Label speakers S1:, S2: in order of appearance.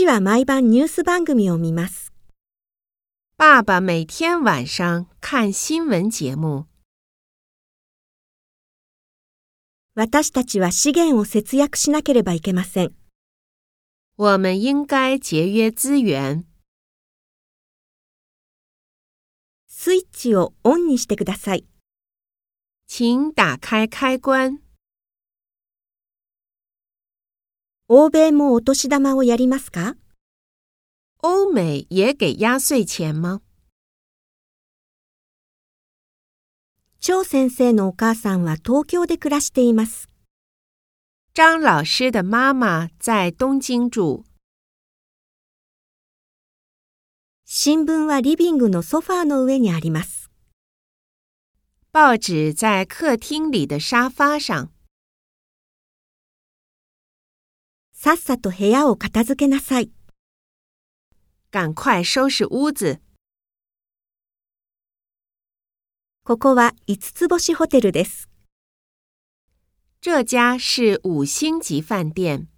S1: 父は毎晩ニュース番組を見ます。
S2: 爸爸每天晚上看新闻节目。
S1: 私たちは資源を節約しなければいけません。
S2: 我们应该节约资源。
S1: スイッチをオンにしてください。
S2: 请打开开关。
S1: 欧米もお年玉をやりますか？
S2: 欧美也给压岁钱吗？
S1: 張先生のお母さんは東京で暮らしています。
S2: 张老师的妈妈在东京住。
S1: 新聞はリビングのソファーの上にあります。
S2: 报纸在客厅里的沙发上。
S1: さっさと部屋を片付けなさい。
S2: 赶快收拾屋子。
S1: ここは5つ星ホテルです。
S2: 这家是五星级饭店。